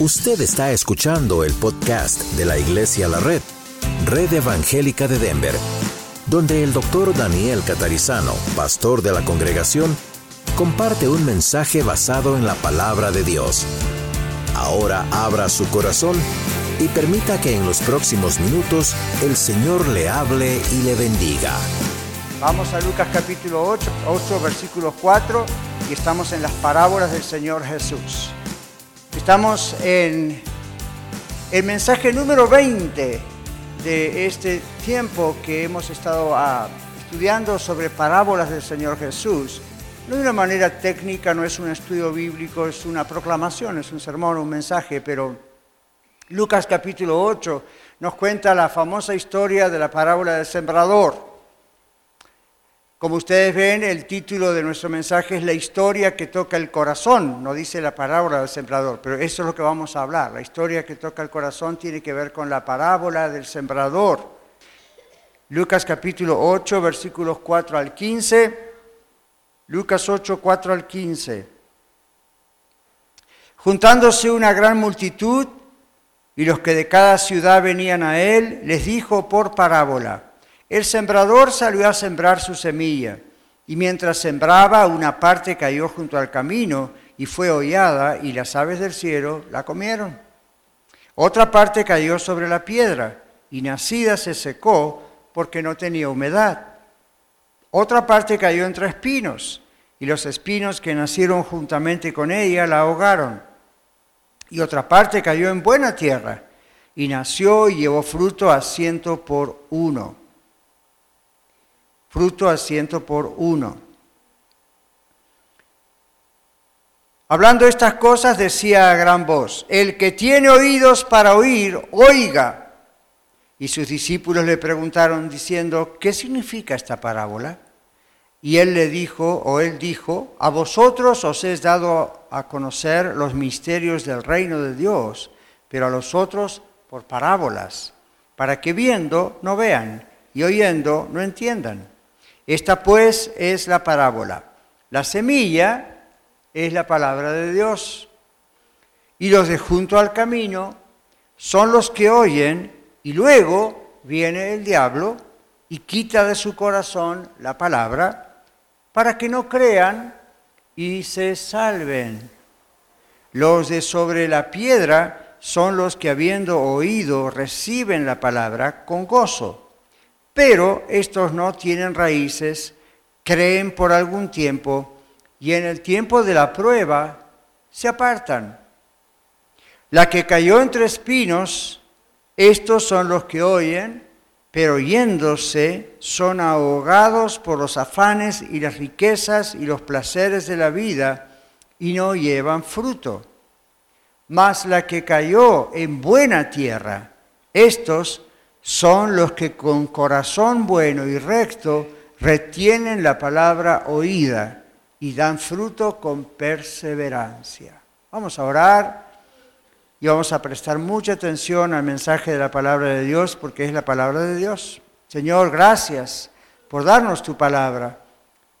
Usted está escuchando el podcast de la Iglesia La Red, Red Evangélica de Denver, donde el doctor Daniel Catarizano, pastor de la congregación, comparte un mensaje basado en la palabra de Dios. Ahora abra su corazón y permita que en los próximos minutos el Señor le hable y le bendiga. Vamos a Lucas capítulo 8, 8 versículo 4 y estamos en las parábolas del Señor Jesús. Estamos en el mensaje número 20 de este tiempo que hemos estado ah, estudiando sobre parábolas del Señor Jesús. No de una manera técnica, no es un estudio bíblico, es una proclamación, es un sermón, un mensaje, pero Lucas capítulo 8 nos cuenta la famosa historia de la parábola del sembrador. Como ustedes ven, el título de nuestro mensaje es La historia que toca el corazón, no dice la parábola del sembrador, pero eso es lo que vamos a hablar. La historia que toca el corazón tiene que ver con la parábola del sembrador. Lucas capítulo 8, versículos 4 al 15. Lucas 8, 4 al 15. Juntándose una gran multitud y los que de cada ciudad venían a él, les dijo por parábola. El sembrador salió a sembrar su semilla, y mientras sembraba, una parte cayó junto al camino y fue hollada, y las aves del cielo la comieron. Otra parte cayó sobre la piedra, y nacida se secó porque no tenía humedad. Otra parte cayó entre espinos, y los espinos que nacieron juntamente con ella la ahogaron. Y otra parte cayó en buena tierra, y nació y llevó fruto a ciento por uno fruto a ciento por uno. Hablando estas cosas decía a gran voz, el que tiene oídos para oír, oiga. Y sus discípulos le preguntaron diciendo, ¿qué significa esta parábola? Y él le dijo, o él dijo, a vosotros os es dado a conocer los misterios del reino de Dios, pero a los otros por parábolas, para que viendo no vean y oyendo no entiendan. Esta pues es la parábola. La semilla es la palabra de Dios. Y los de junto al camino son los que oyen y luego viene el diablo y quita de su corazón la palabra para que no crean y se salven. Los de sobre la piedra son los que habiendo oído reciben la palabra con gozo pero estos no tienen raíces, creen por algún tiempo y en el tiempo de la prueba se apartan. La que cayó entre espinos, estos son los que oyen, pero yéndose son ahogados por los afanes y las riquezas y los placeres de la vida y no llevan fruto. Mas la que cayó en buena tierra, estos son los que con corazón bueno y recto retienen la palabra oída y dan fruto con perseverancia. Vamos a orar y vamos a prestar mucha atención al mensaje de la palabra de Dios porque es la palabra de Dios. Señor, gracias por darnos tu palabra.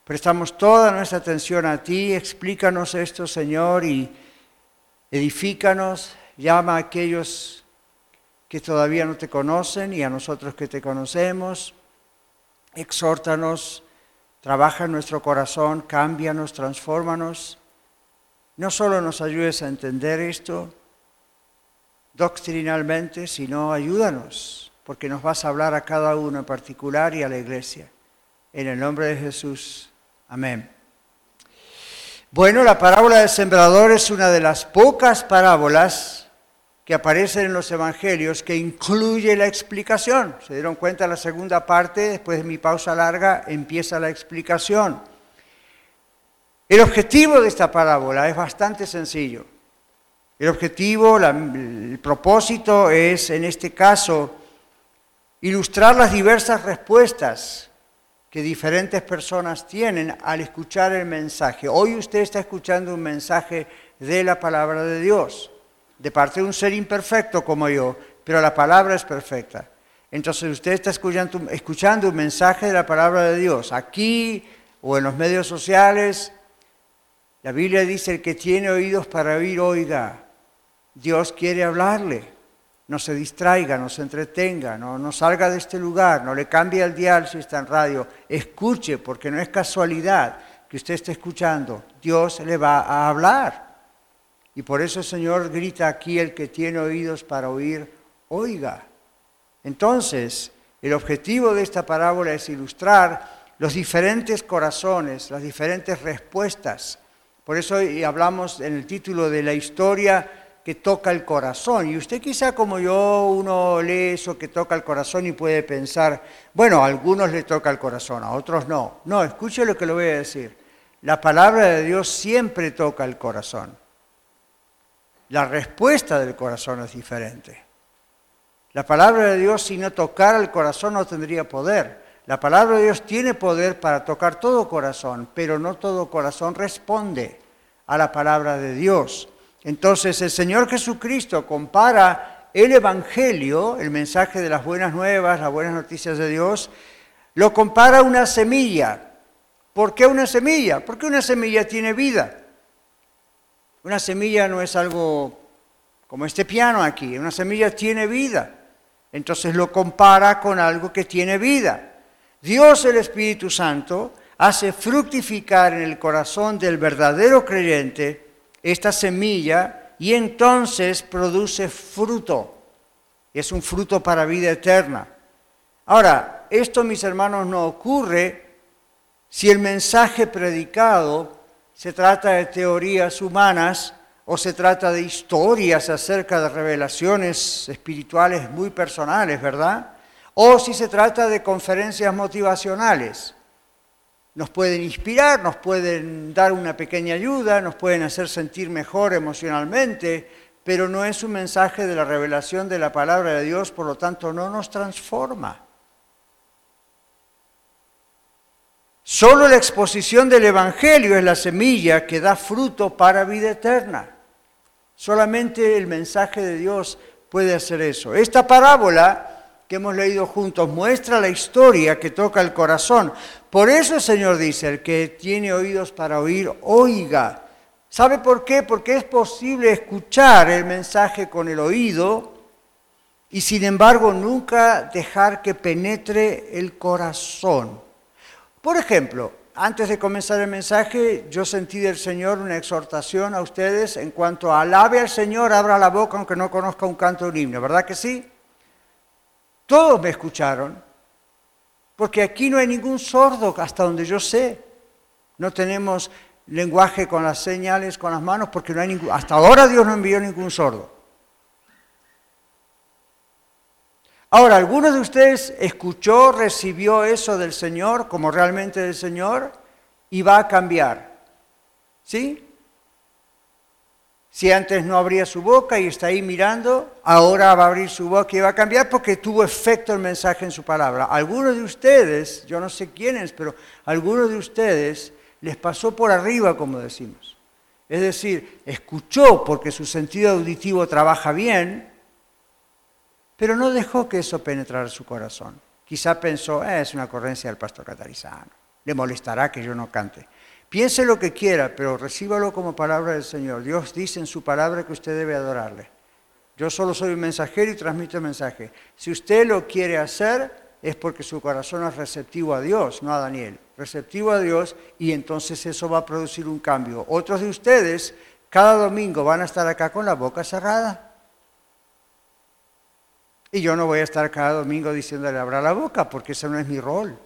Prestamos toda nuestra atención a ti. Explícanos esto, Señor, y edifícanos. Llama a aquellos que todavía no te conocen y a nosotros que te conocemos. Exhórtanos, trabaja en nuestro corazón, cámbianos, transfórmanos. No solo nos ayudes a entender esto doctrinalmente, sino ayúdanos, porque nos vas a hablar a cada uno en particular y a la iglesia. En el nombre de Jesús. Amén. Bueno, la parábola del sembrador es una de las pocas parábolas que aparecen en los evangelios que incluye la explicación. Se dieron cuenta la segunda parte, después de mi pausa larga, empieza la explicación. El objetivo de esta parábola es bastante sencillo. El objetivo, el propósito es, en este caso, ilustrar las diversas respuestas que diferentes personas tienen al escuchar el mensaje. Hoy usted está escuchando un mensaje de la palabra de Dios de parte de un ser imperfecto como yo, pero la palabra es perfecta. Entonces usted está escuchando, un mensaje de la palabra de Dios, aquí o en los medios sociales. La Biblia dice, el que tiene oídos para oír, oiga. Dios quiere hablarle. No se distraiga, no se entretenga, no, no salga de este lugar, no le cambie el dial si está en radio. Escuche, porque no es casualidad que usted esté escuchando. Dios le va a hablar. Y por eso el Señor grita aquí, el que tiene oídos para oír, oiga. Entonces, el objetivo de esta parábola es ilustrar los diferentes corazones, las diferentes respuestas. Por eso hablamos en el título de la historia que toca el corazón. Y usted quizá como yo, uno lee eso que toca el corazón y puede pensar, bueno, a algunos le toca el corazón, a otros no. No, escuche lo que le voy a decir. La palabra de Dios siempre toca el corazón. La respuesta del corazón es diferente. La palabra de Dios, si no tocara el corazón, no tendría poder. La palabra de Dios tiene poder para tocar todo corazón, pero no todo corazón responde a la palabra de Dios. Entonces el Señor Jesucristo compara el Evangelio, el mensaje de las buenas nuevas, las buenas noticias de Dios, lo compara a una semilla. ¿Por qué una semilla? Porque una semilla tiene vida. Una semilla no es algo como este piano aquí, una semilla tiene vida. Entonces lo compara con algo que tiene vida. Dios el Espíritu Santo hace fructificar en el corazón del verdadero creyente esta semilla y entonces produce fruto. Es un fruto para vida eterna. Ahora, esto mis hermanos no ocurre si el mensaje predicado se trata de teorías humanas o se trata de historias acerca de revelaciones espirituales muy personales, ¿verdad? O si se trata de conferencias motivacionales. Nos pueden inspirar, nos pueden dar una pequeña ayuda, nos pueden hacer sentir mejor emocionalmente, pero no es un mensaje de la revelación de la palabra de Dios, por lo tanto no nos transforma. Solo la exposición del Evangelio es la semilla que da fruto para vida eterna. Solamente el mensaje de Dios puede hacer eso. Esta parábola que hemos leído juntos muestra la historia que toca el corazón. Por eso el Señor dice, el que tiene oídos para oír, oiga. ¿Sabe por qué? Porque es posible escuchar el mensaje con el oído y sin embargo nunca dejar que penetre el corazón. Por ejemplo, antes de comenzar el mensaje, yo sentí del Señor una exhortación a ustedes en cuanto a alabe al Señor, abra la boca aunque no conozca un canto de un himno, ¿verdad que sí? Todos me escucharon, porque aquí no hay ningún sordo hasta donde yo sé. No tenemos lenguaje con las señales, con las manos, porque no hay ningún... Hasta ahora Dios no envió ningún sordo. Ahora, ¿alguno de ustedes escuchó, recibió eso del Señor como realmente del Señor y va a cambiar? ¿Sí? Si antes no abría su boca y está ahí mirando, ahora va a abrir su boca y va a cambiar porque tuvo efecto el mensaje en su palabra. Algunos de ustedes, yo no sé quiénes, pero algunos de ustedes les pasó por arriba, como decimos. Es decir, escuchó porque su sentido auditivo trabaja bien, pero no dejó que eso penetrara su corazón. Quizá pensó, eh, es una ocurrencia del pastor catarizano, le molestará que yo no cante. Piense lo que quiera, pero recíbalo como palabra del Señor. Dios dice en su palabra que usted debe adorarle. Yo solo soy un mensajero y transmito el mensaje. Si usted lo quiere hacer, es porque su corazón es receptivo a Dios, no a Daniel. Receptivo a Dios y entonces eso va a producir un cambio. Otros de ustedes cada domingo van a estar acá con la boca cerrada. Y yo no voy a estar cada domingo diciéndole abra la boca, porque ese no es mi rol.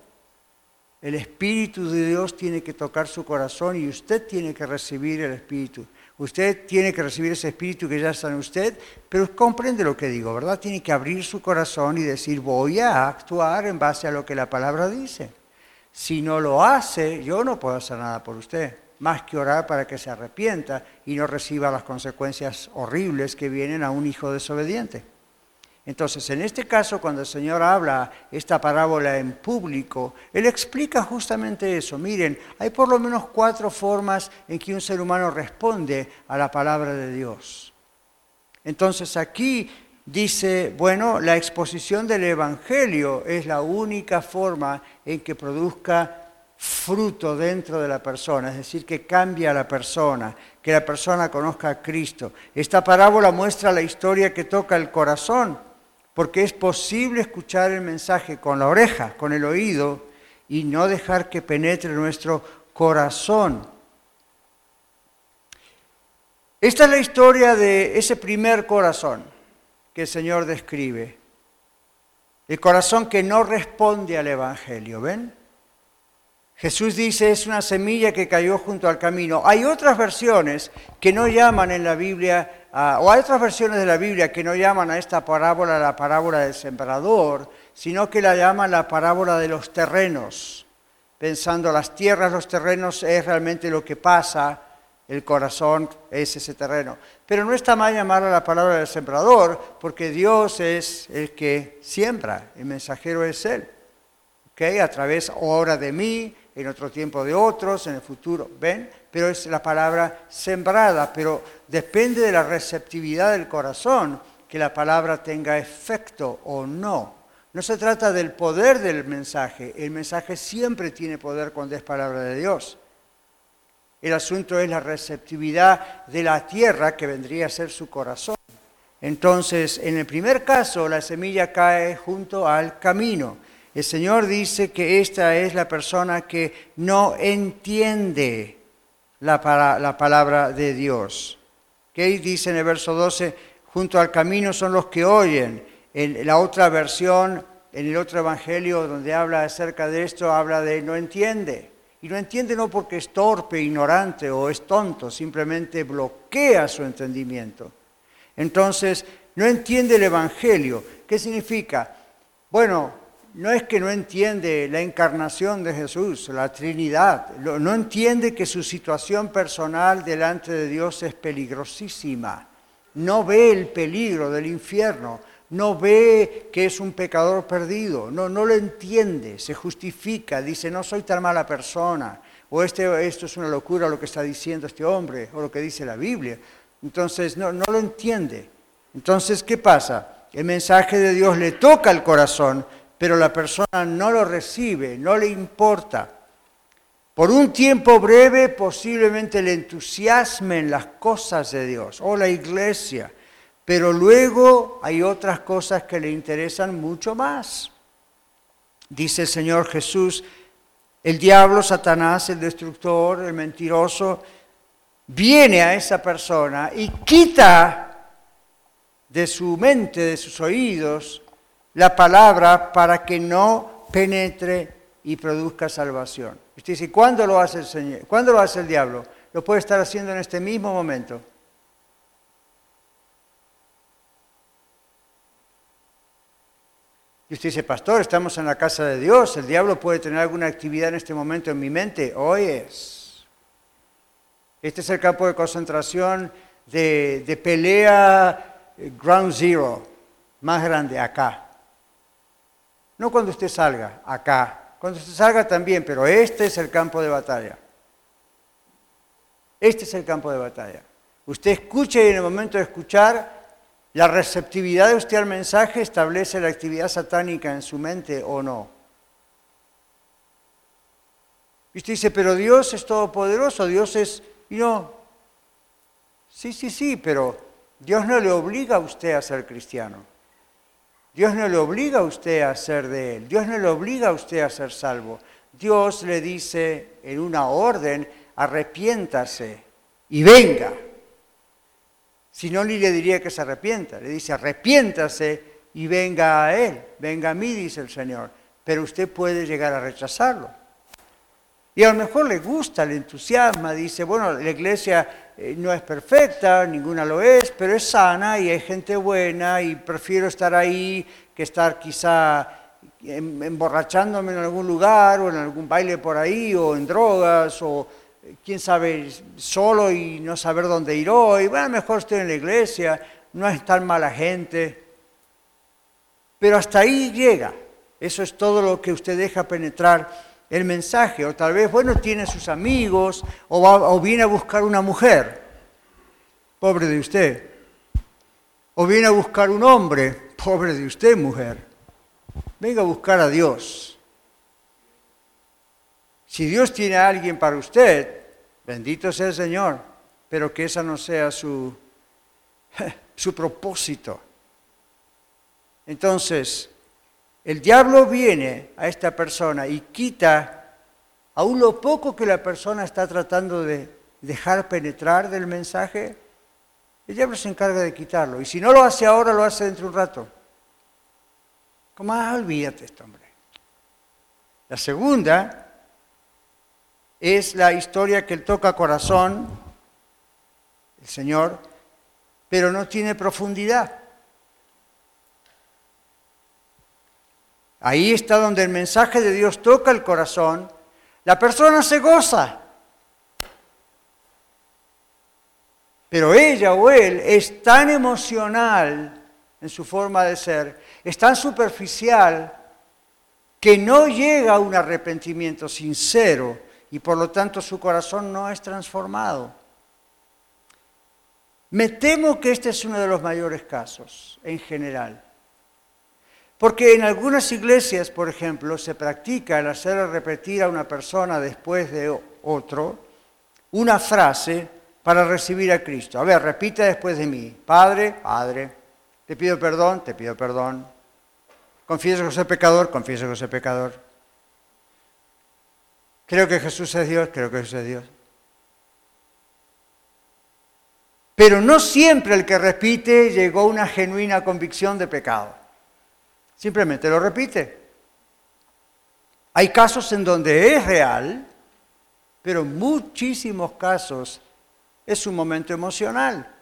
El Espíritu de Dios tiene que tocar su corazón y usted tiene que recibir el Espíritu. Usted tiene que recibir ese Espíritu que ya está en usted, pero comprende lo que digo, ¿verdad? Tiene que abrir su corazón y decir, voy a actuar en base a lo que la palabra dice. Si no lo hace, yo no puedo hacer nada por usted, más que orar para que se arrepienta y no reciba las consecuencias horribles que vienen a un hijo desobediente. Entonces, en este caso, cuando el Señor habla esta parábola en público, Él explica justamente eso. Miren, hay por lo menos cuatro formas en que un ser humano responde a la palabra de Dios. Entonces, aquí dice, bueno, la exposición del Evangelio es la única forma en que produzca fruto dentro de la persona, es decir, que cambia a la persona, que la persona conozca a Cristo. Esta parábola muestra la historia que toca el corazón, porque es posible escuchar el mensaje con la oreja, con el oído, y no dejar que penetre nuestro corazón. Esta es la historia de ese primer corazón que el Señor describe. El corazón que no responde al Evangelio, ¿ven? Jesús dice es una semilla que cayó junto al camino. Hay otras versiones que no llaman en la Biblia, o hay otras versiones de la Biblia que no llaman a esta parábola la parábola del sembrador, sino que la llaman la parábola de los terrenos, pensando las tierras, los terrenos es realmente lo que pasa, el corazón es ese terreno. Pero no está mal llamarla la palabra del sembrador, porque Dios es el que siembra, el mensajero es Él. ¿Okay? A través ahora de mí, en otro tiempo de otros, en el futuro, ¿ven? Pero es la palabra sembrada, pero depende de la receptividad del corazón que la palabra tenga efecto o no. No se trata del poder del mensaje, el mensaje siempre tiene poder cuando es palabra de Dios. El asunto es la receptividad de la tierra que vendría a ser su corazón. Entonces, en el primer caso, la semilla cae junto al camino el Señor dice que esta es la persona que no entiende la, palabra de Dios. ¿Qué dice en el verso 12? Junto al camino son los que oyen. En la otra versión, en el otro evangelio donde habla acerca de esto, habla de no entiende. Y no entiende no porque es torpe, ignorante o es tonto, simplemente bloquea su entendimiento. Entonces, no entiende el Evangelio. ¿Qué significa? Bueno, no es que no entiende la encarnación de Jesús, la Trinidad, no entiende que su situación personal delante de Dios es peligrosísima, no ve el peligro del infierno, no ve que es un pecador perdido, no, no lo entiende, se justifica, dice, no soy tan mala persona, o este, esto es una locura lo que está diciendo este hombre, o lo que dice la Biblia. Entonces, no, no lo entiende. Entonces, ¿qué pasa? El mensaje de Dios le toca el corazón, pero la persona no lo recibe, no le importa. Por un tiempo breve posiblemente le entusiasmen las cosas de Dios o la iglesia, pero luego hay otras cosas que le interesan mucho más. Dice el Señor Jesús, el diablo, Satanás, el destructor, el mentiroso, viene a esa persona y quita de su mente, de sus oídos, la palabra para que no penetre y produzca salvación. Usted dice, ¿cuándo lo hace el Señor? ¿Cuándo lo hace el diablo? Lo puede estar haciendo en este mismo momento. Y usted dice, pastor, estamos en la casa de Dios, el diablo puede tener alguna actividad en este momento en mi mente. Hoy es. Este es el campo de concentración de, de pelea eh, ground zero, más grande acá. No cuando usted salga, acá. Cuando usted salga también, pero este es el campo de batalla. Este es el campo de batalla. Usted escucha y en el momento de escuchar, la receptividad de usted al mensaje establece la actividad satánica en su mente o no. Y usted dice, pero Dios es todopoderoso, Dios es... Y no, sí, sí, sí, pero Dios no le obliga a usted a ser cristiano. Dios no le obliga a usted a ser de Él, Dios no le obliga a usted a ser salvo. Dios le dice en una orden, arrepiéntase y venga. Si no, ni le diría que se arrepienta, le dice arrepiéntase y venga a Él, venga a mí, dice el Señor. Pero usted puede llegar a rechazarlo. Y a lo mejor le gusta, le entusiasma, dice, bueno, la iglesia eh, no es perfecta, ninguna lo es, pero es sana y hay gente buena y prefiero estar ahí que estar quizá em, emborrachándome en algún lugar o en algún baile por ahí o en drogas o eh, quién sabe, solo y no saber dónde ir hoy. Bueno, mejor estoy en la iglesia, no es tan mala gente. Pero hasta ahí llega. Eso es todo lo que usted deja penetrar el mensaje, o tal vez, bueno, tiene sus amigos, o, viene a buscar una mujer, pobre de usted, o viene a buscar un hombre, pobre de usted, mujer, venga a buscar a Dios. Si Dios tiene a alguien para usted, bendito sea el Señor, pero que esa no sea su, su propósito. Entonces, el diablo viene a esta persona y quita aún lo poco que la persona está tratando de dejar penetrar del mensaje, el diablo se encarga de quitarlo. Y si no lo hace ahora, lo hace dentro de un rato. ¿Cómo? Ah, olvídate esto, hombre. La segunda es la historia que él toca corazón, el Señor, pero no tiene profundidad. Ahí está donde el mensaje de Dios toca el corazón, la persona se goza. Pero ella o él es tan emocional en su forma de ser, es tan superficial, que no llega a un arrepentimiento sincero y por lo tanto su corazón no es transformado. Me temo que este es uno de los mayores casos en general. Porque en algunas iglesias, por ejemplo, se practica el hacer repetir a una persona después de otro una frase para recibir a Cristo. A ver, repite después de mí. Padre, Padre, te pido perdón, te pido perdón. Confieso que soy pecador, confieso que soy pecador. Creo que Jesús es Dios, creo que Jesús es Dios. Pero no siempre el que repite llegó a una genuina convicción de pecado. Simplemente lo repite. Hay casos en donde es real, pero muchísimos casos es un momento emocional.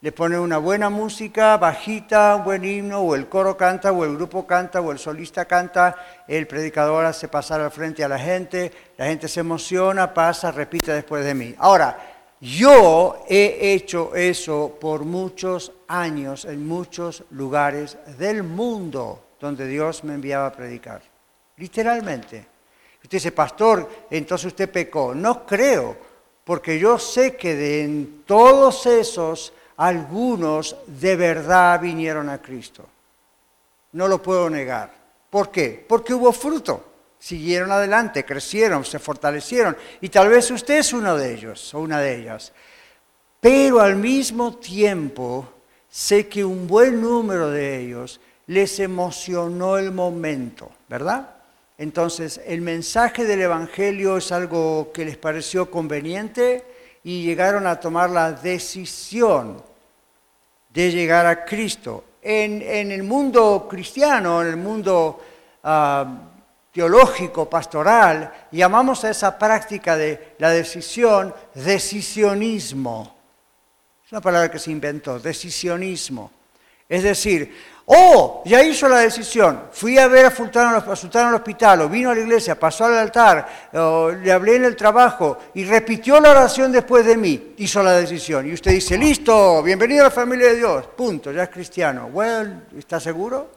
Le pone una buena música, bajita, un buen himno, o el coro canta, o el grupo canta, o el solista canta, el predicador hace pasar al frente a la gente, la gente se emociona, pasa, repite después de mí. Ahora, yo he hecho eso por muchos años en muchos lugares del mundo donde Dios me enviaba a predicar. Literalmente. Usted dice, pastor, entonces usted pecó. No creo porque yo sé que de en todos esos algunos de verdad vinieron a Cristo. No lo puedo negar. ¿Por qué? Porque hubo fruto. Siguieron adelante, crecieron, se fortalecieron. Y tal vez usted es uno de ellos o una de ellas. Pero al mismo tiempo sé que un buen número de ellos les emocionó el momento, ¿verdad? Entonces, el mensaje del Evangelio es algo que les pareció conveniente y llegaron a tomar la decisión de llegar a Cristo. En, el mundo cristiano, en el mundo ah, teológico, pastoral, llamamos a esa práctica de la decisión decisionismo. Es una palabra que se inventó, decisionismo. Es decir, Oh, ya hizo la decisión. Fui a ver a Sultano, al hospital, o vino a la iglesia, pasó al altar, le hablé en el trabajo y repitió la oración después de mí. Hizo la decisión. Y usted dice, listo, bienvenido a la familia de Dios. Punto, ya es cristiano. Well, ¿está seguro?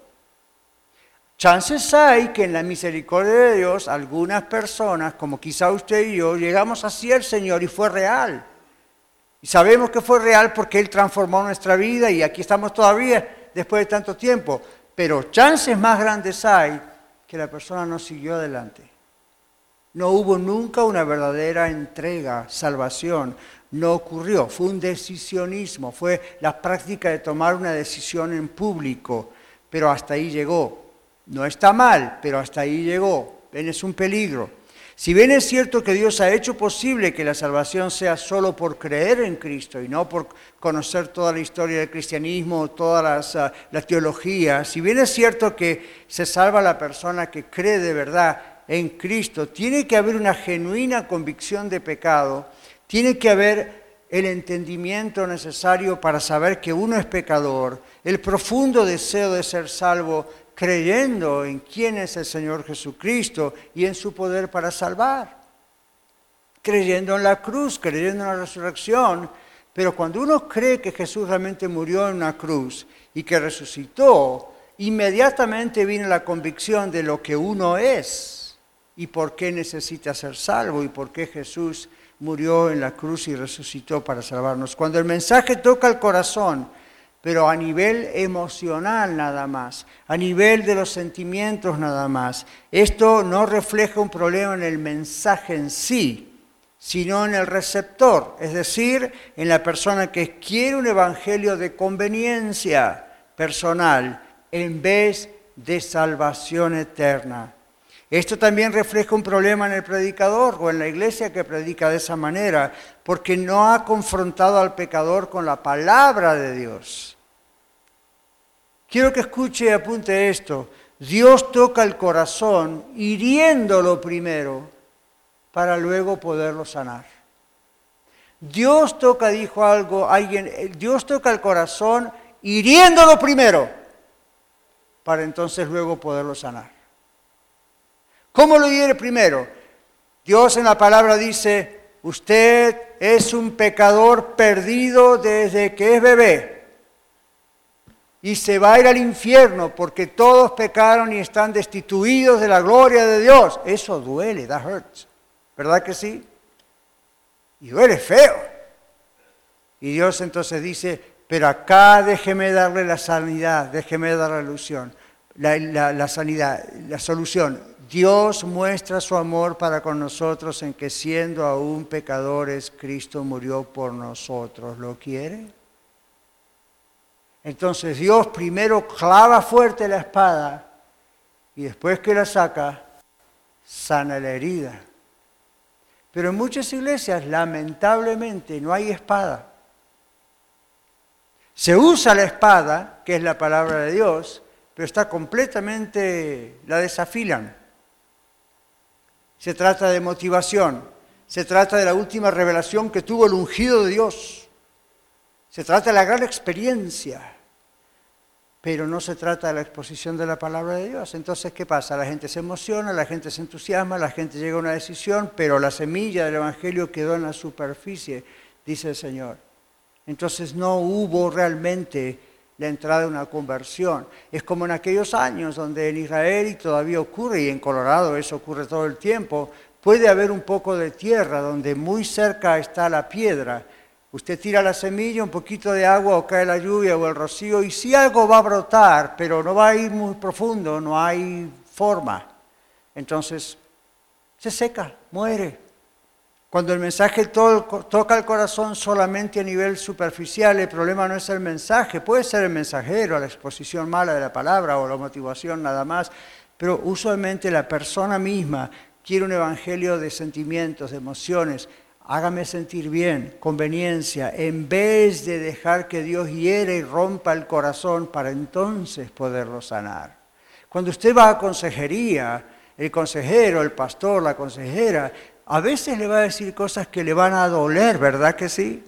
Chances hay que en la misericordia de Dios algunas personas, como quizá usted y yo, llegamos así al Señor y fue real. Y sabemos que fue real porque Él transformó nuestra vida y aquí estamos todavía después de tanto tiempo, pero chances más grandes hay que la persona no siguió adelante. No hubo nunca una verdadera entrega, salvación. No ocurrió. Fue un decisionismo, fue la práctica de tomar una decisión en público, pero hasta ahí llegó. No está mal, pero hasta ahí llegó. Ven, es un peligro. Si bien es cierto que Dios ha hecho posible que la salvación sea solo por creer en Cristo y no por conocer toda la historia del cristianismo, toda ah, la teología, si bien es cierto que se salva la persona que cree de verdad en Cristo, tiene que haber una genuina convicción de pecado, tiene que haber el entendimiento necesario para saber que uno es pecador, el profundo deseo de ser salvo creyendo en quién es el Señor Jesucristo y en su poder para salvar. Creyendo en la cruz, creyendo en la resurrección. Pero cuando uno cree que Jesús realmente murió en una cruz y que resucitó, inmediatamente viene la convicción de lo que uno es y por qué necesita ser salvo y por qué Jesús murió en la cruz y resucitó para salvarnos. Cuando el mensaje toca el corazón, pero a nivel emocional nada más, a nivel de los sentimientos nada más. Esto no refleja un problema en el mensaje en sí, sino en el receptor, es decir, en la persona que quiere un evangelio de conveniencia personal en vez de salvación eterna. Esto también refleja un problema en el predicador o en la iglesia que predica de esa manera, porque no ha confrontado al pecador con la palabra de Dios. Quiero que escuche y apunte esto. Dios toca el corazón hiriéndolo primero para luego poderlo sanar. Dios toca, dijo algo, alguien, Dios toca el corazón hiriéndolo primero para entonces luego poderlo sanar. ¿Cómo lo hiere primero? Dios en la palabra dice, usted es un pecador perdido desde que es bebé y se va a ir al infierno porque todos pecaron y están destituidos de la gloria de Dios. Eso duele, that hurts. ¿Verdad que sí? Y duele feo. Y Dios entonces dice, pero acá déjeme darle la sanidad, déjeme dar la ilusión, la sanidad, la solución. Dios muestra su amor para con nosotros en que siendo aún pecadores, Cristo murió por nosotros. ¿Lo quiere? Entonces Dios primero clava fuerte la espada y después que la saca, sana la herida. Pero en muchas iglesias, lamentablemente, no hay espada. Se usa la espada, que es la palabra de Dios, pero está completamente, la desafilan. Se trata de motivación. Se trata de la última revelación que tuvo el ungido de Dios. Se trata de la gran experiencia. Pero no se trata de la exposición de la palabra de Dios. Entonces, ¿qué pasa? La gente se emociona, la gente se entusiasma, la gente llega a una decisión, pero la semilla del Evangelio quedó en la superficie, dice el Señor. Entonces no hubo realmente la entrada de una conversión. Es como en aquellos años donde en Israel, y todavía ocurre, y en Colorado eso ocurre todo el tiempo, puede haber un poco de tierra donde muy cerca está la piedra. Usted tira la semilla, un poquito de agua o cae la lluvia o el rocío y si algo va a brotar, pero no va a ir muy profundo, no hay forma. Entonces se seca, muere. Cuando el mensaje toca el corazón solamente a nivel superficial, el problema no es el mensaje, puede ser el mensajero, la exposición mala de la palabra o la motivación nada más, pero usualmente la persona misma quiere un evangelio de sentimientos, de emociones, hágame sentir bien, conveniencia, en vez de dejar que Dios hiere y rompa el corazón para entonces poderlo sanar. Cuando usted va a consejería, el consejero, el pastor, la consejera, a veces le va a decir cosas que le van a doler, ¿verdad que sí?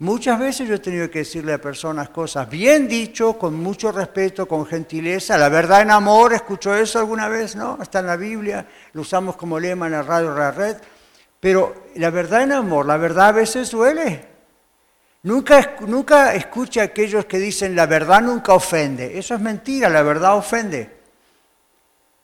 Muchas veces yo he tenido que decirle a personas cosas bien dicho, con mucho respeto, con gentileza. La verdad en amor, ¿escuchó eso alguna vez? ¿No? Está en la Biblia, lo usamos como lema en la radio la red. Pero la verdad en amor, la verdad a veces duele. Nunca, nunca escuche a aquellos que dicen la verdad nunca ofende. Eso es mentira, la verdad ofende.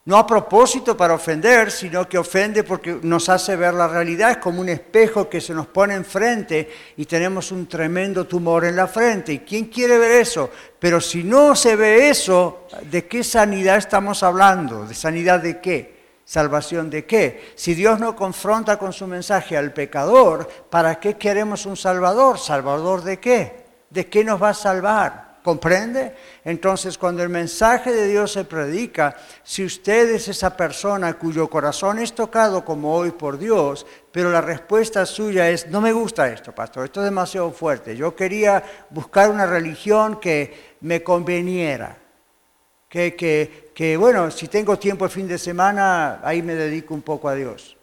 No a propósito para ofender, sino que ofende porque nos hace ver la realidad. Es como un espejo que se nos pone enfrente y tenemos un tremendo tumor en la frente. ¿Y quién quiere ver eso? Pero si no se ve eso, ¿de qué sanidad estamos hablando? ¿De sanidad de qué? ¿Salvación de qué? Si Dios no confronta con su mensaje al pecador, ¿para qué queremos un Salvador? ¿Salvador de qué? ¿De qué nos va a salvar? ¿Comprende? Entonces, cuando el mensaje de Dios se predica, si usted es esa persona cuyo corazón es tocado como hoy por Dios, pero la respuesta suya es, no me gusta esto, pastor, esto es demasiado fuerte. Yo quería buscar una religión que me conveniera, que, que, que bueno, si tengo tiempo el fin de semana, ahí me dedico un poco a Dios.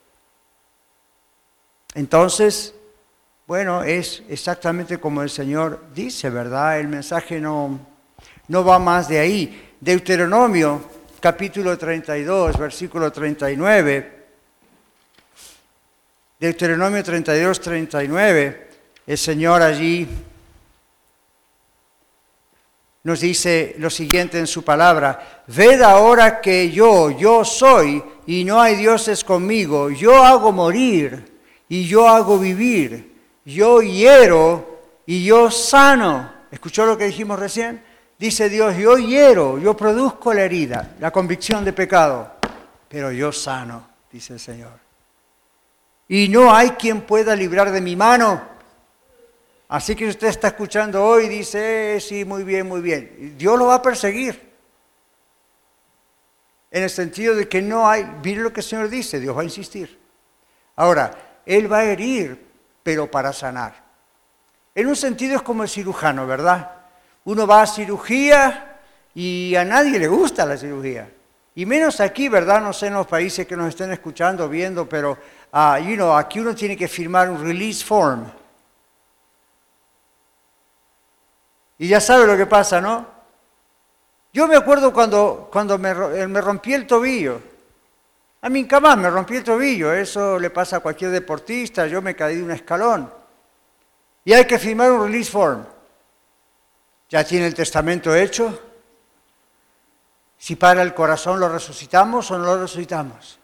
Entonces, bueno, es exactamente como el Señor dice, ¿verdad? El mensaje no, no va más de ahí. Deuteronomio, capítulo 32, versículo 39. Deuteronomio 32, 39. El Señor allí nos dice lo siguiente en su palabra, ved ahora que yo, yo soy, y no hay dioses conmigo, yo hago morir y yo hago vivir yo hiero y yo sano. ¿Escuchó lo que dijimos recién? Dice Dios, yo hiero, yo produzco la herida, la convicción de pecado, pero yo sano, dice el Señor. Y no hay quien pueda librar de mi mano. Así que usted está escuchando hoy dice, eh, sí, muy bien, muy bien. Dios lo va a perseguir. En el sentido de que no hay, mire lo que el Señor dice, Dios va a insistir. Ahora, Él va a herir, pero para sanar. En un sentido es como el cirujano, ¿verdad? Uno va a cirugía y a nadie le gusta la cirugía. Y menos aquí, ¿verdad? No sé en los países que nos estén escuchando, viendo, pero uh, you know, aquí uno tiene que firmar un release form. Y ya sabe lo que pasa, ¿no? Yo me acuerdo cuando, cuando me, eh, me rompí el tobillo. A mí jamás me rompí el tobillo, eso le pasa a cualquier deportista, yo me caí de un escalón. Y hay que firmar un release form. ¿Ya tiene el testamento hecho? Si para el corazón lo resucitamos o no lo resucitamos.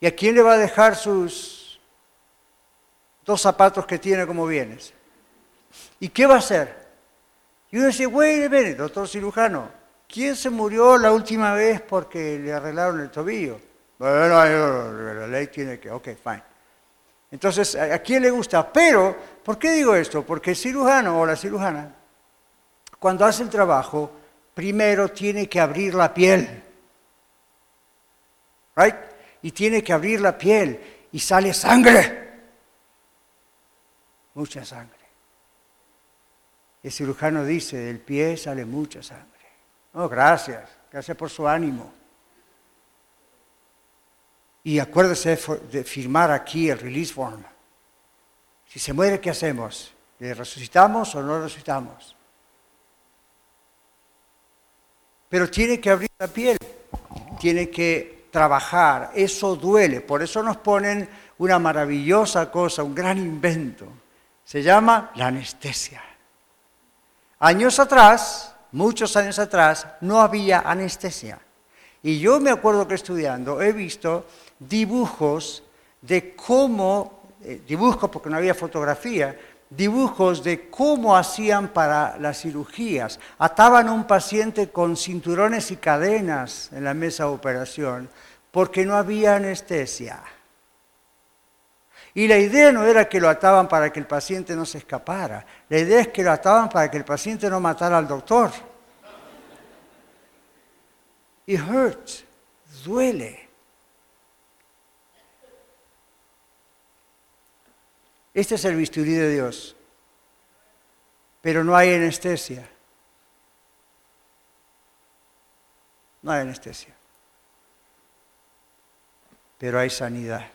¿Y a quién le va a dejar sus dos zapatos que tiene como bienes? ¿Y qué va a hacer? Y uno dice, güey, ven, doctor cirujano, ¿quién se murió la última vez porque le arreglaron el tobillo? Bueno, la ley tiene que, ok, fine. Entonces, ¿a quién le gusta? Pero, ¿por qué digo esto? Porque el cirujano o la cirujana, cuando hace el trabajo, primero tiene que abrir la piel. ¿Right? Y tiene que abrir la piel y sale sangre. Mucha sangre. El cirujano dice, del pie sale mucha sangre. Oh, gracias. Gracias por su ánimo. Y acuérdese de firmar aquí el release form. Si se muere, ¿qué hacemos? ¿Le resucitamos o no resucitamos? Pero tiene que abrir la piel, tiene que trabajar, eso duele. Por eso nos ponen una maravillosa cosa, un gran invento. Se llama la anestesia. Años atrás, muchos años atrás, no había anestesia. Y yo me acuerdo que estudiando he visto dibujos de cómo, eh, dibujos porque no había fotografía, dibujos de cómo hacían para las cirugías. Ataban a un paciente con cinturones y cadenas en la mesa de operación porque no había anestesia. Y la idea no era que lo ataban para que el paciente no se escapara, la idea es que lo ataban para que el paciente no matara al doctor. It hurts, duele. Este es el bisturí de Dios. Pero no hay anestesia. No hay anestesia. Pero hay sanidad.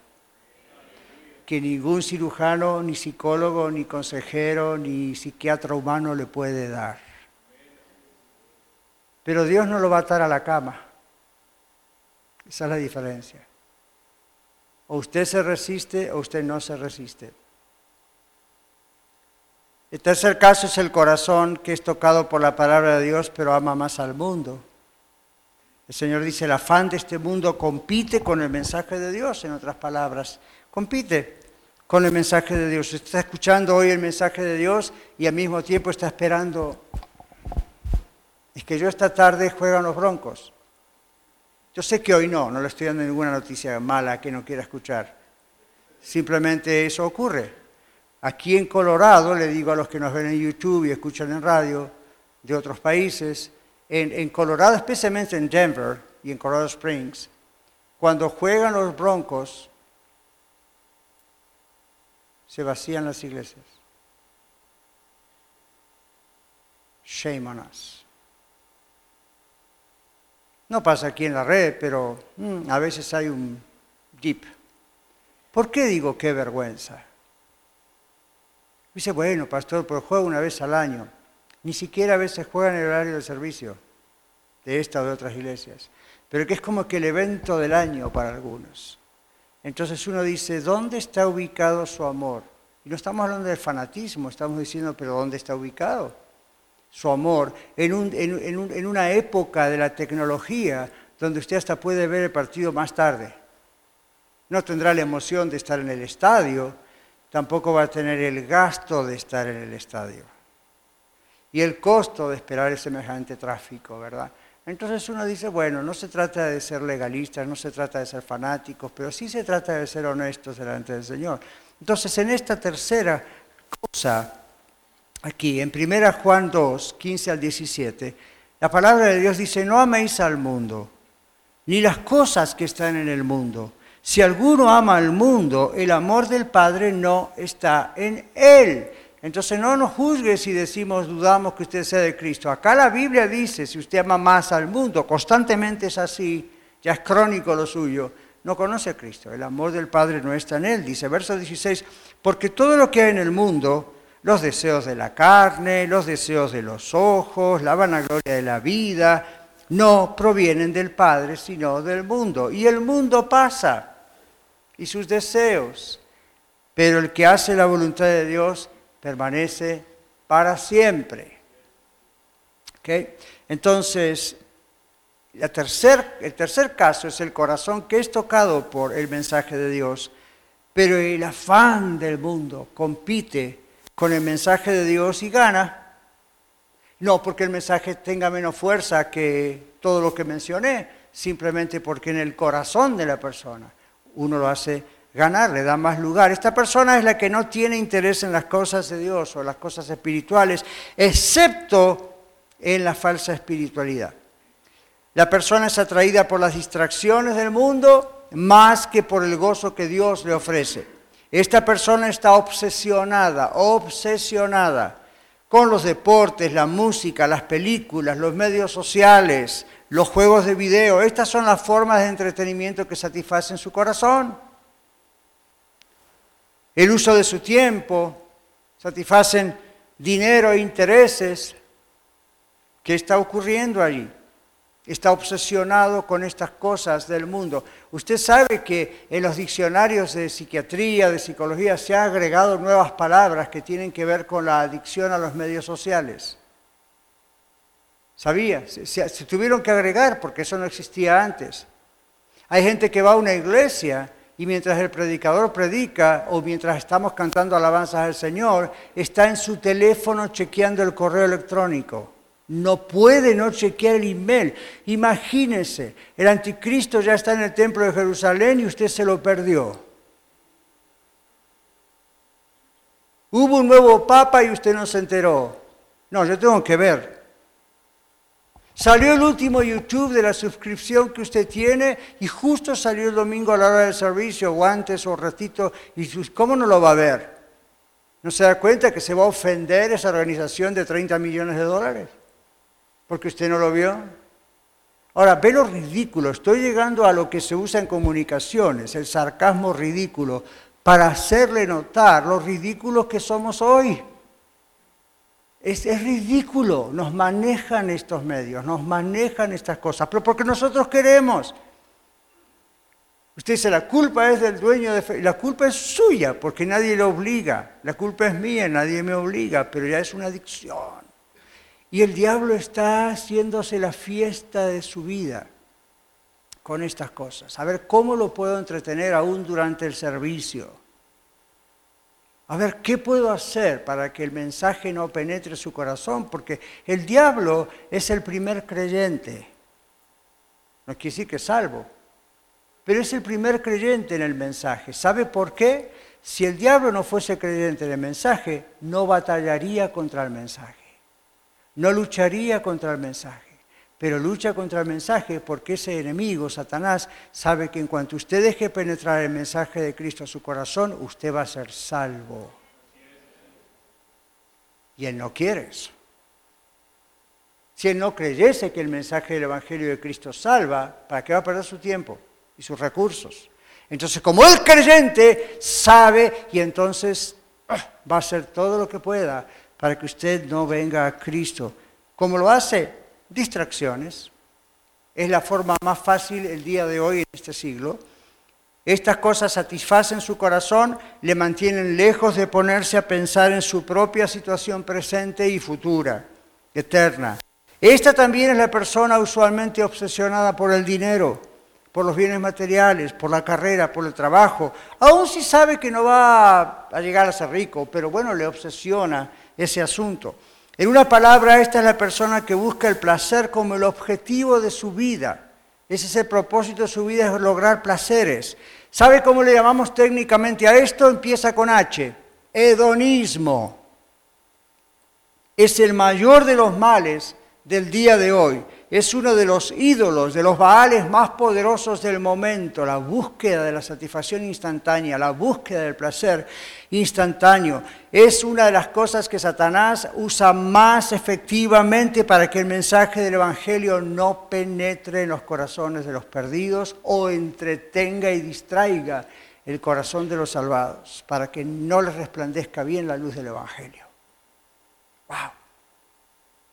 Que ningún cirujano, ni psicólogo, ni consejero, ni psiquiatra humano le puede dar. Pero Dios no lo va a atar a la cama. Esa es la diferencia. O usted se resiste o usted no se resiste. El tercer caso es el corazón que es tocado por la palabra de Dios, pero ama más al mundo. El Señor dice, el afán de este mundo compite con el mensaje de Dios, en otras palabras, compite con el mensaje de Dios. Está escuchando hoy el mensaje de Dios y al mismo tiempo está esperando. Es que yo esta tarde juegan los broncos. Yo sé que hoy no, no le estoy dando ninguna noticia mala que no quiera escuchar. Simplemente eso ocurre. Aquí en Colorado, le digo a los que nos ven en YouTube y escuchan en radio de otros países, en, Colorado, especialmente en Denver y en Colorado Springs, cuando juegan los broncos, se vacían las iglesias. Shame on us. No pasa aquí en la red, pero mm, a veces hay un deep. ¿Por qué digo qué vergüenza? Dice, bueno, pastor, pero juega una vez al año. Ni siquiera a veces juega en el horario de servicio de esta o de otras iglesias. Pero que es como que el evento del año para algunos. Entonces uno dice, ¿dónde está ubicado su amor? Y no estamos hablando del fanatismo, estamos diciendo, pero ¿dónde está ubicado su amor? En, en una época de la tecnología donde usted hasta puede ver el partido más tarde. No tendrá la emoción de estar en el estadio, tampoco va a tener el gasto de estar en el estadio. y el costo de esperar semejante tráfico, ¿verdad? Entonces uno dice, bueno, no se trata de ser legalistas, no se trata de ser fanáticos, pero sí se trata de ser honestos delante del Señor. Entonces, en esta tercera cosa, aquí, en 1 Juan 2, 15 al 17, la palabra de Dios dice, no améis al mundo, ni las cosas que están en el mundo. Si alguno ama al mundo, el amor del Padre no está en él. Entonces no nos juzgue si decimos, dudamos que usted sea de Cristo. Acá la Biblia dice, si usted ama más al mundo, constantemente es así, ya es crónico lo suyo, no conoce a Cristo. El amor del Padre no está en él. Dice verso 16, porque todo lo que hay en el mundo, los deseos de la carne, los deseos de los ojos, la vanagloria de la vida, no provienen del Padre, sino del mundo. Y el mundo pasa, y sus deseos. Pero el que hace la voluntad de Dios permanece para siempre. Entonces, el tercer caso es el corazón que es tocado por el mensaje de Dios, pero el afán del mundo compite con el mensaje de Dios y gana. No porque el mensaje tenga menos fuerza que todo lo que mencioné, simplemente porque en el corazón de la persona uno lo hace ganar, le da más lugar. Esta persona es la que no tiene interés en las cosas de Dios o las cosas espirituales, excepto en la falsa espiritualidad. La persona es atraída por las distracciones del mundo más que por el gozo que Dios le ofrece. Esta persona está obsesionada, obsesionada con los deportes, la música, las películas, los medios sociales, los juegos de video. Estas son las formas de entretenimiento que satisfacen su corazón el uso de su tiempo, satisfacen dinero e intereses. ¿Qué está ocurriendo allí? Está obsesionado con estas cosas del mundo. Usted sabe que en los diccionarios de psiquiatría, de psicología, se han agregado nuevas palabras que tienen que ver con la adicción a los medios sociales. ¿Sabía? Se, tuvieron que agregar porque eso no existía antes. Hay gente que va a una iglesia y mientras el predicador predica o mientras estamos cantando alabanzas al Señor, está en su teléfono chequeando el correo electrónico. No puede no chequear el email. Imagínese, el anticristo ya está en el templo de Jerusalén y usted se lo perdió. Hubo un nuevo papa y usted no se enteró. No, yo tengo que ver. Salió el último YouTube de la suscripción que usted tiene y justo salió el domingo a la hora del servicio, o antes o ratito, y ¿cómo no lo va a ver? ¿No se da cuenta que se va a ofender esa organización de 30 millones de dólares? Porque usted no lo vio. Ahora, ve lo ridículo. Estoy llegando a lo que se usa en comunicaciones, el sarcasmo ridículo, para hacerle notar lo ridículos que somos hoy. Es, ridículo, nos manejan estos medios, nos manejan estas cosas, pero porque nosotros queremos. Usted dice, la culpa es del dueño de... La culpa es suya, porque nadie le obliga. La culpa es mía, nadie me obliga, pero ya es una adicción. Y el diablo está haciéndose la fiesta de su vida con estas cosas. A ver, ¿cómo lo puedo entretener aún durante el servicio? A ver, ¿qué puedo hacer para que el mensaje no penetre su corazón? Porque el diablo es el primer creyente. No quiere decir que salvo, pero es el primer creyente en el mensaje. ¿Sabe por qué? Si el diablo no fuese creyente en el mensaje, no batallaría contra el mensaje. No lucharía contra el mensaje pero lucha contra el mensaje porque ese enemigo, Satanás, sabe que en cuanto usted deje penetrar el mensaje de Cristo a su corazón, usted va a ser salvo. Y él no quiere eso. Si él no creyese que el mensaje del Evangelio de Cristo salva, ¿para qué va a perder su tiempo y sus recursos? Entonces, como el creyente sabe y entonces ah, va a hacer todo lo que pueda para que usted no venga a Cristo. ¿Cómo lo hace? Distracciones. Es la forma más fácil el día de hoy en este siglo. Estas cosas satisfacen su corazón, le mantienen lejos de ponerse a pensar en su propia situación presente y futura, eterna. Esta también es la persona usualmente obsesionada por el dinero, por los bienes materiales, por la carrera, por el trabajo, aun si sabe que no va a llegar a ser rico, pero bueno, le obsesiona ese asunto. En una palabra, esta es la persona que busca el placer como el objetivo de su vida. Ese es el propósito de su vida, es lograr placeres. ¿Sabe cómo le llamamos técnicamente a esto? Empieza con H, hedonismo. Es el mayor de los males del día de hoy es uno de los ídolos, de los baales más poderosos del momento, la búsqueda de la satisfacción instantánea, la búsqueda del placer instantáneo. Es una de las cosas que Satanás usa más efectivamente para que el mensaje del Evangelio no penetre en los corazones de los perdidos o entretenga y distraiga el corazón de los salvados, para que no les resplandezca bien la luz del Evangelio. ¡Wow!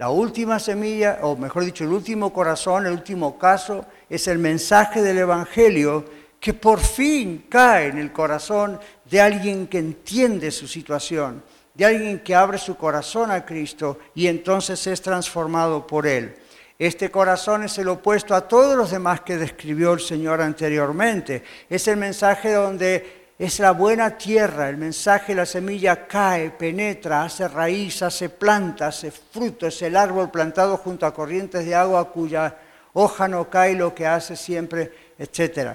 La última semilla, o mejor dicho, el último corazón, el último caso, es el mensaje del Evangelio que por fin cae en el corazón de alguien que entiende su situación, de alguien que abre su corazón a Cristo y entonces es transformado por Él. Este corazón es el opuesto a todos los demás que describió el Señor anteriormente. Es el mensaje donde es la buena tierra, el mensaje, la semilla cae, penetra, hace raíz, hace planta, hace fruto, es el árbol plantado junto a corrientes de agua cuya hoja no cae, lo que hace siempre, etc.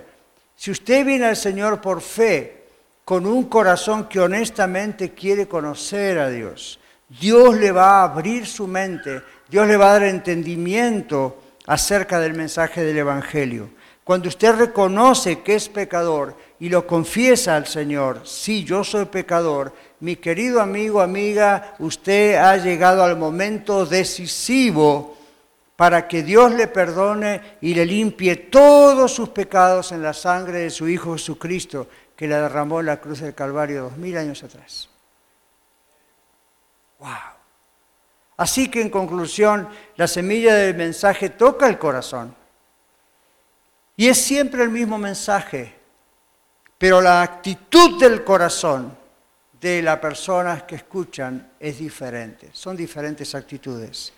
Si usted viene al Señor por fe, con un corazón que honestamente quiere conocer a Dios, Dios le va a abrir su mente, Dios le va a dar entendimiento acerca del mensaje del Evangelio. Cuando usted reconoce que es pecador y lo confiesa al Señor, sí, yo soy pecador, mi querido amigo, amiga, usted ha llegado al momento decisivo para que Dios le perdone y le limpie todos sus pecados en la sangre de su Hijo Jesucristo, que la derramó en la cruz del Calvario dos mil años atrás. ¡Wow! Así que en conclusión, la semilla del mensaje toca el corazón y es siempre el mismo mensaje, pero la actitud del corazón de las personas que escuchan es diferente, son diferentes actitudes.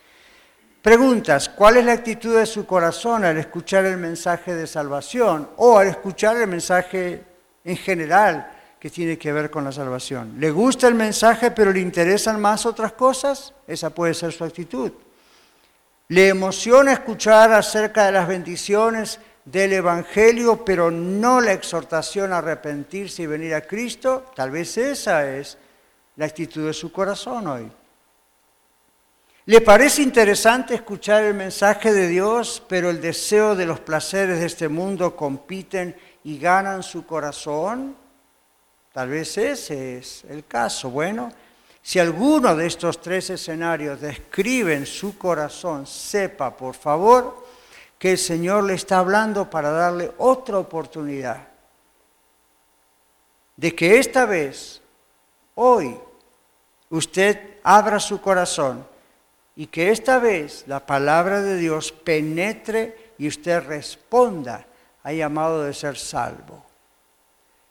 Preguntas, ¿cuál es la actitud de su corazón al escuchar el mensaje de salvación o al escuchar el mensaje en general que tiene que ver con la salvación? ¿Le gusta el mensaje pero le interesan más otras cosas? Esa puede ser su actitud. ¿Le emociona escuchar acerca de las bendiciones del Evangelio, pero no la exhortación a arrepentirse y venir a Cristo, tal vez esa es la actitud de su corazón hoy. ¿Le parece interesante escuchar el mensaje de Dios, pero el deseo de los placeres de este mundo compiten y ganan su corazón? Tal vez ese es el caso. Bueno, si alguno de estos tres escenarios describen su corazón, sepa, por favor, que el Señor le está hablando para darle otra oportunidad. De que esta vez, hoy, usted abra su corazón y que esta vez la palabra de Dios penetre y usted responda al llamado de ser salvo.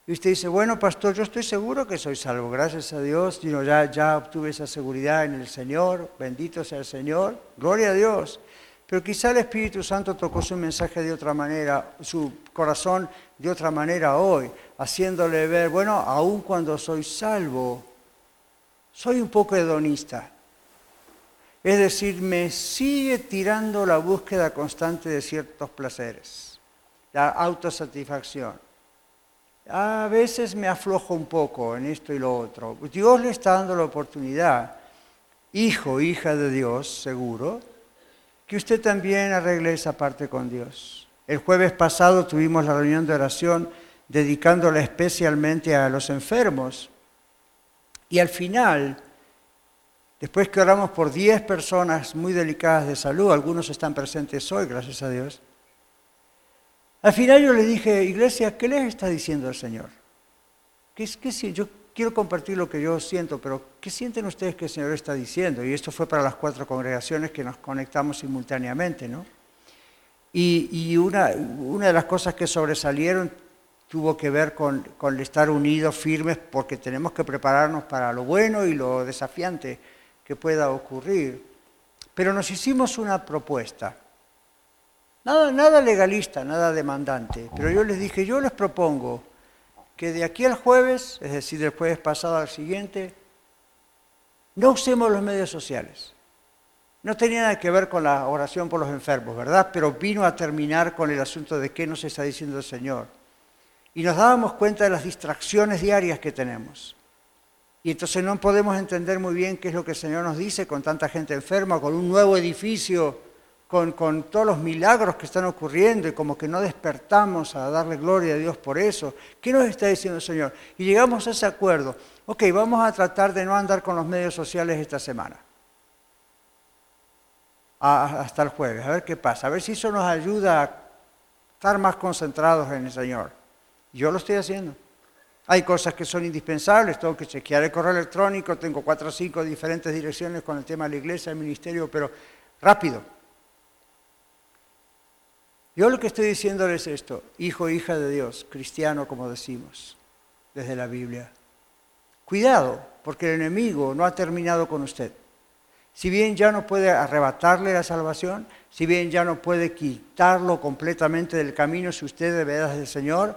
Y usted dice, bueno, pastor, yo estoy seguro que soy salvo, gracias a Dios, ya, ya obtuve esa seguridad en el Señor, bendito sea el Señor, gloria a Dios. Pero quizá el Espíritu Santo tocó su mensaje de otra manera, su corazón de otra manera hoy, haciéndole ver, bueno, aun cuando soy salvo, soy un poco hedonista. Es decir, me sigue tirando la búsqueda constante de ciertos placeres, la autosatisfacción. A veces me aflojo un poco en esto y lo otro. Dios le está dando la oportunidad, hijo, hija de Dios, seguro, que usted también arregle esa parte con Dios. El jueves pasado tuvimos la reunión de oración dedicándola especialmente a los enfermos. Y al final, después que oramos por 10 personas muy delicadas de salud, algunos están presentes hoy, gracias a Dios, al final yo le dije, iglesia, ¿qué les está diciendo el Señor? ¿Qué, qué, yo quiero compartir lo que yo siento, pero ¿qué sienten ustedes que el Señor está diciendo? Y esto fue para las cuatro congregaciones que nos conectamos simultáneamente, ¿no? Y, una, de las cosas que sobresalieron tuvo que ver con, con estar unidos, firmes, porque tenemos que prepararnos para lo bueno y lo desafiante que pueda ocurrir. Pero nos hicimos una propuesta. Nada, nada legalista, nada demandante. Pero yo les dije, yo les propongo que de aquí al jueves, es decir, del jueves pasado al siguiente, no usemos los medios sociales. No tenía nada que ver con la oración por los enfermos, ¿verdad? Pero vino a terminar con el asunto de qué nos está diciendo el Señor. Y nos dábamos cuenta de las distracciones diarias que tenemos. Y entonces no podemos entender muy bien qué es lo que el Señor nos dice con tanta gente enferma, con un nuevo edificio, con, todos los milagros que están ocurriendo y como que no despertamos a darle gloria a Dios por eso. ¿Qué nos está diciendo el Señor? Y llegamos a ese acuerdo. Ok, vamos a tratar de no andar con los medios sociales esta semana. hasta el jueves, a ver qué pasa. A ver si eso nos ayuda a estar más concentrados en el Señor. Yo lo estoy haciendo. Hay cosas que son indispensables, tengo que chequear el correo electrónico, tengo cuatro o cinco diferentes direcciones con el tema de la iglesia, el ministerio, pero rápido. Yo lo que estoy diciéndoles es esto, hijo, hija de Dios, cristiano como decimos desde la Biblia. Cuidado, porque el enemigo no ha terminado con usted. Si bien ya no puede arrebatarle la salvación, si bien ya no puede quitarlo completamente del camino si usted de verdad del Señor,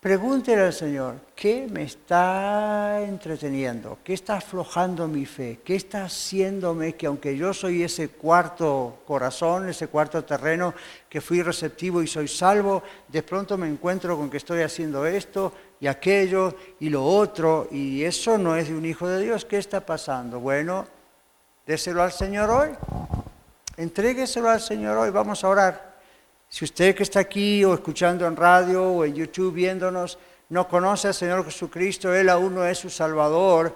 Pregúntele al Señor, ¿qué me está entreteniendo? ¿Qué está aflojando mi fe? ¿Qué está haciéndome que aunque yo soy ese cuarto corazón, ese cuarto terreno, que fui receptivo y soy salvo, de pronto me encuentro con que estoy haciendo esto y aquello y lo otro, y eso no es de un hijo de Dios? ¿Qué está pasando? Bueno, déselo al Señor hoy. Entrégueselo al Señor hoy. Vamos a orar. Si usted que está aquí o escuchando en radio o en YouTube viéndonos no conoce al Señor Jesucristo, Él aún no es su Salvador,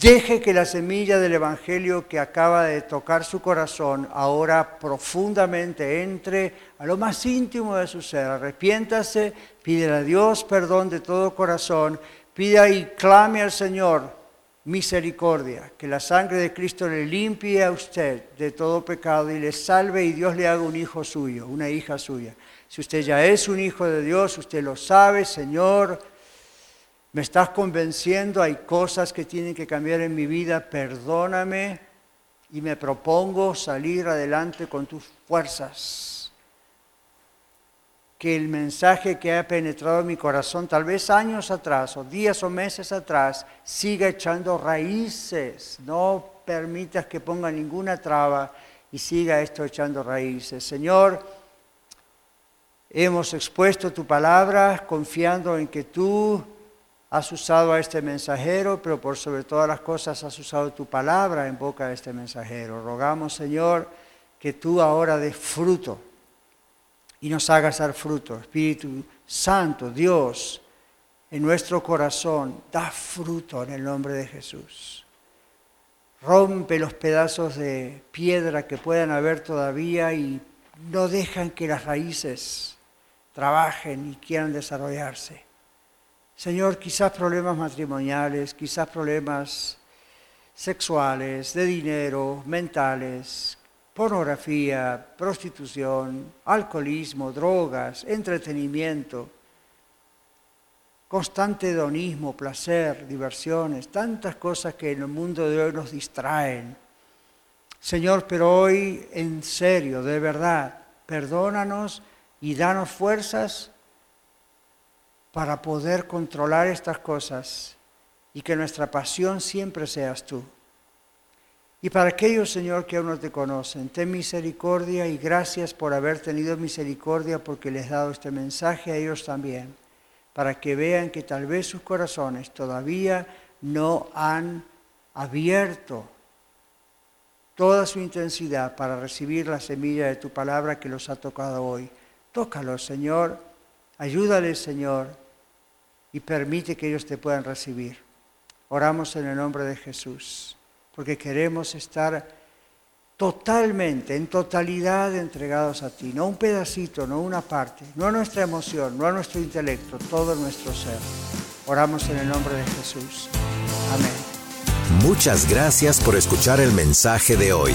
deje que la semilla del Evangelio que acaba de tocar su corazón ahora profundamente entre a lo más íntimo de su ser. Arrepiéntase, pide a Dios perdón de todo corazón, pida y clame al Señor misericordia, que la sangre de Cristo le limpie a usted de todo pecado y le salve y Dios le haga un hijo suyo, una hija suya. Si usted ya es un hijo de Dios, usted lo sabe, Señor, me estás convenciendo, hay cosas que tienen que cambiar en mi vida, perdóname y me propongo salir adelante con tus fuerzas que el mensaje que ha penetrado en mi corazón, tal vez años atrás, o días o meses atrás, siga echando raíces. No permitas que ponga ninguna traba y siga esto echando raíces. Señor, hemos expuesto tu palabra confiando en que tú has usado a este mensajero, pero por sobre todas las cosas has usado tu palabra en boca de este mensajero. Rogamos, Señor, que tú ahora des fruto y nos hagas dar fruto. Espíritu Santo, Dios, en nuestro corazón, da fruto en el nombre de Jesús. Rompe los pedazos de piedra que puedan haber todavía y no dejan que las raíces trabajen y quieran desarrollarse. Señor, quizás problemas matrimoniales, quizás problemas sexuales, de dinero, mentales, pornografía, prostitución, alcoholismo, drogas, entretenimiento, constante hedonismo, placer, diversiones, tantas cosas que en el mundo de hoy nos distraen. Señor, pero hoy en serio, de verdad, perdónanos y danos fuerzas para poder controlar estas cosas y que nuestra pasión siempre seas tú. Y para aquellos, Señor, que aún no te conocen, ten misericordia y gracias por haber tenido misericordia porque les he dado este mensaje a ellos también, para que vean que tal vez sus corazones todavía no han abierto toda su intensidad para recibir la semilla de tu palabra que los ha tocado hoy. Tócalos, Señor, ayúdales, Señor, y permite que ellos te puedan recibir. Oramos en el nombre de Jesús porque queremos estar totalmente, en totalidad entregados a ti, no un pedacito, no una parte, no a nuestra emoción, no a nuestro intelecto, todo nuestro ser. Oramos en el nombre de Jesús. Amén. Muchas gracias por escuchar el mensaje de hoy.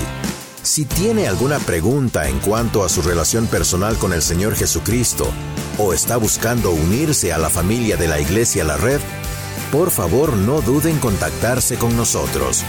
Si tiene alguna pregunta en cuanto a su relación personal con el Señor Jesucristo o está buscando unirse a la familia de la Iglesia La Red, por favor no duden en contactarse con nosotros.